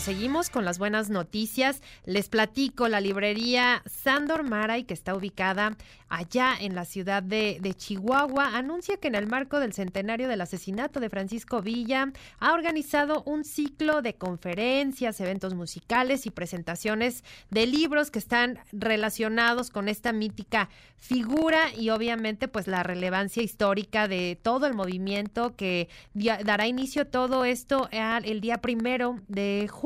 Seguimos con las buenas noticias. Les platico la librería Sandor Maray, que está ubicada allá en la ciudad de, Chihuahua, anuncia que en el marco del centenario del asesinato de Francisco Villa ha organizado un ciclo de conferencias, eventos musicales y presentaciones de libros que están relacionados con esta mítica figura y obviamente pues la relevancia histórica de todo el movimiento que dará inicio a todo esto el día primero de julio.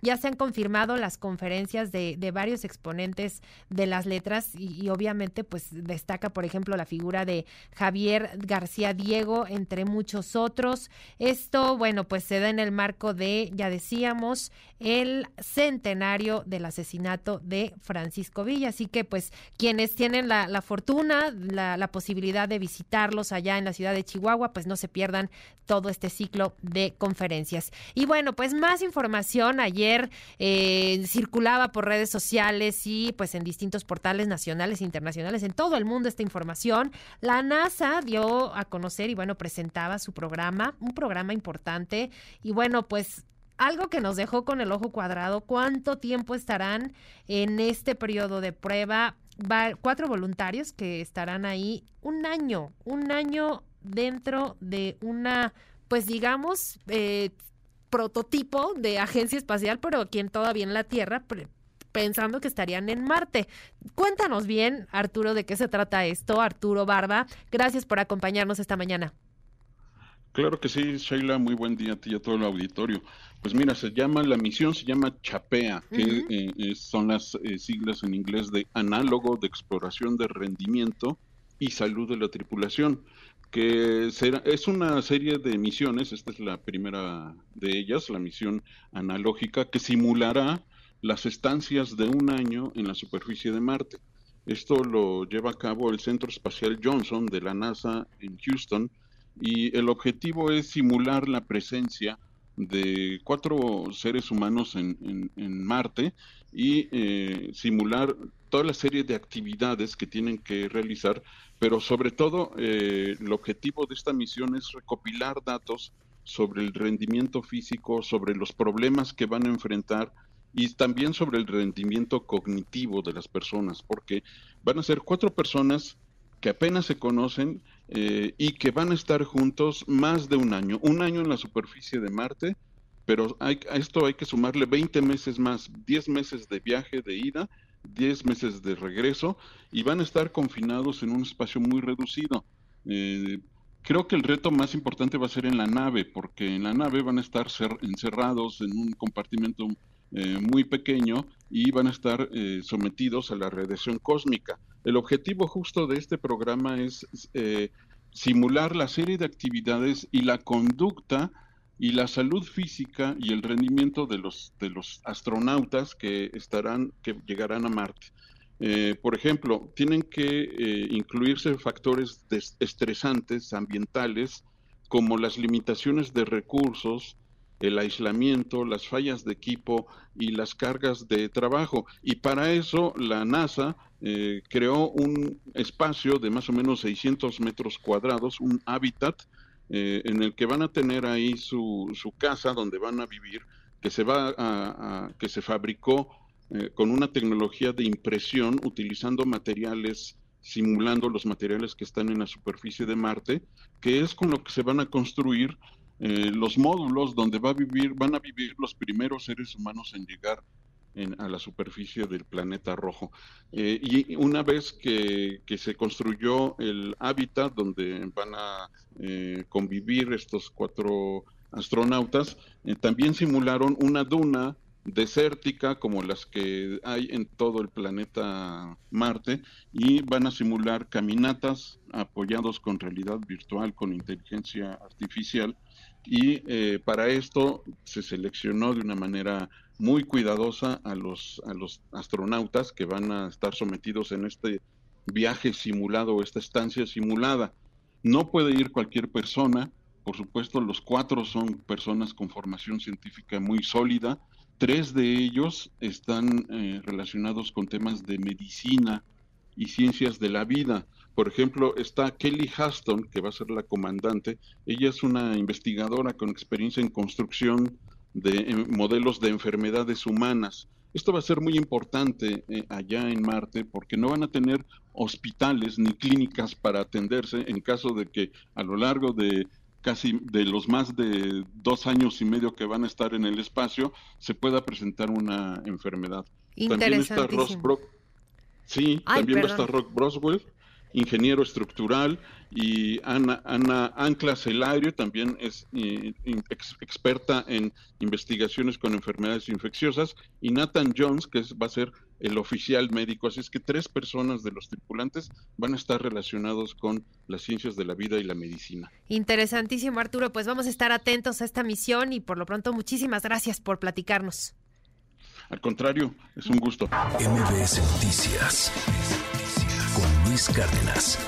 Ya se han confirmado las conferencias de, varios exponentes de las letras y obviamente pues destaca, por ejemplo, la figura de Javier García Diego, entre muchos otros. Esto, bueno, pues se da en el marco de, ya decíamos, el centenario del asesinato de Francisco Villa. Así que, pues, quienes tienen la, fortuna, la, la, posibilidad de visitarlos allá en la ciudad de Chihuahua, pues no se pierdan todo este ciclo de conferencias. Y bueno, pues más información ayer eh, circulaba por redes sociales y pues en distintos portales nacionales e internacionales en todo el mundo esta información. La NASA dio a conocer y bueno, presentaba su programa, un programa importante y bueno, pues algo que nos dejó con el ojo cuadrado, ¿cuánto tiempo estarán en este periodo de prueba? Cuatro voluntarios que estarán ahí un año, un año dentro de una, pues digamos, eh, prototipo de agencia espacial, pero aquí en todavía en la Tierra, pensando que estarían en Marte. Cuéntanos bien, Arturo, de qué se trata esto. Arturo Barba, gracias por acompañarnos esta mañana. Claro que sí, Sheila, muy buen día a ti y a todo el auditorio. Pues mira, se llama, la misión se llama CHAPEA, que eh, son las eh, siglas en inglés de Análogo de Exploración de Rendimiento y Salud de la Tripulación, que será, es una serie de misiones, esta es la primera de ellas, la misión analógica, que simulará las estancias de un año en la superficie de Marte. Esto lo lleva a cabo el Centro Espacial Johnson de la NASA en Houston y el objetivo es simular la presencia de cuatro seres humanos en, Marte y eh, simular toda la serie de actividades que tienen que realizar, pero sobre todo eh, el objetivo de esta misión es recopilar datos sobre el rendimiento físico, sobre los problemas que van a enfrentar y también sobre el rendimiento cognitivo de las personas, porque van a ser cuatro personas que apenas se conocen eh, y que van a estar juntos más de un año, un año en la superficie de Marte, pero a esto hay que sumarle 20 meses más, 10 meses de viaje de ida, 10 meses de regreso, y van a estar confinados en un espacio muy reducido. Eh, creo que el reto más importante va a ser en la nave, porque en la nave van a estar encerrados en un compartimento eh, muy pequeño y van a estar eh, sometidos a la radiación cósmica. El objetivo justo de este programa es eh, simular la serie de actividades y la conducta y la salud física y el rendimiento de los de los astronautas que estarán que llegarán a Marte. por ejemplo, tienen que incluirse factores estresantes ambientales como las limitaciones de recursos, el aislamiento, las fallas de equipo y las cargas de trabajo. Y para eso la NASA eh, creó un espacio de más o menos 600 metros cuadrados, un hábitat eh, en el que van a tener ahí su, su, casa donde van a vivir, que se va a, que se fabricó eh, con una tecnología de impresión utilizando materiales simulando los materiales que están en la superficie de Marte, que es con lo que se van a construir eh, los módulos donde va a vivir, van a vivir los primeros seres humanos en llegar a la superficie del planeta rojo. Eh, y una vez que, se construyó el hábitat donde van a eh, convivir estos cuatro astronautas, también simularon una duna desértica como las que hay en todo el planeta Marte y van a simular caminatas apoyados con realidad virtual, con inteligencia artificial y eh, para esto se seleccionó de una manera muy cuidadosa a los, a los astronautas que van a estar sometidos en este viaje simulado, esta estancia simulada. No puede ir cualquier persona, por supuesto los cuatro son personas con formación científica muy sólida, tres de ellos están eh, relacionados con temas de medicina y ciencias de la vida. Por ejemplo, está Kelly Haston, que va a ser la comandante. Ella es una investigadora con experiencia en construcción de modelos de enfermedades humanas. Esto va a ser muy importante eh, allá en Marte porque no van a tener hospitales ni clínicas para atenderse en caso de que a lo largo de casi de los más de dos años y medio que van a estar en el espacio se pueda presentar una enfermedad. También está Ross Brock. Sí, también va a estar Rock Broswell, ingeniero estructural, y Ana, Ana Ancla Celario también es eh, experta en investigaciones con enfermedades infecciosas, y Nathan Jones, que va a ser el oficial médico. Así es que tres personas de los tripulantes van a estar relacionados con las ciencias de la vida y la medicina. Interesantísimo, Arturo. Pues vamos a estar atentos a esta misión y por lo pronto muchísimas gracias por platicarnos. Al contrario, es un gusto. MBS Noticias Cárdenas.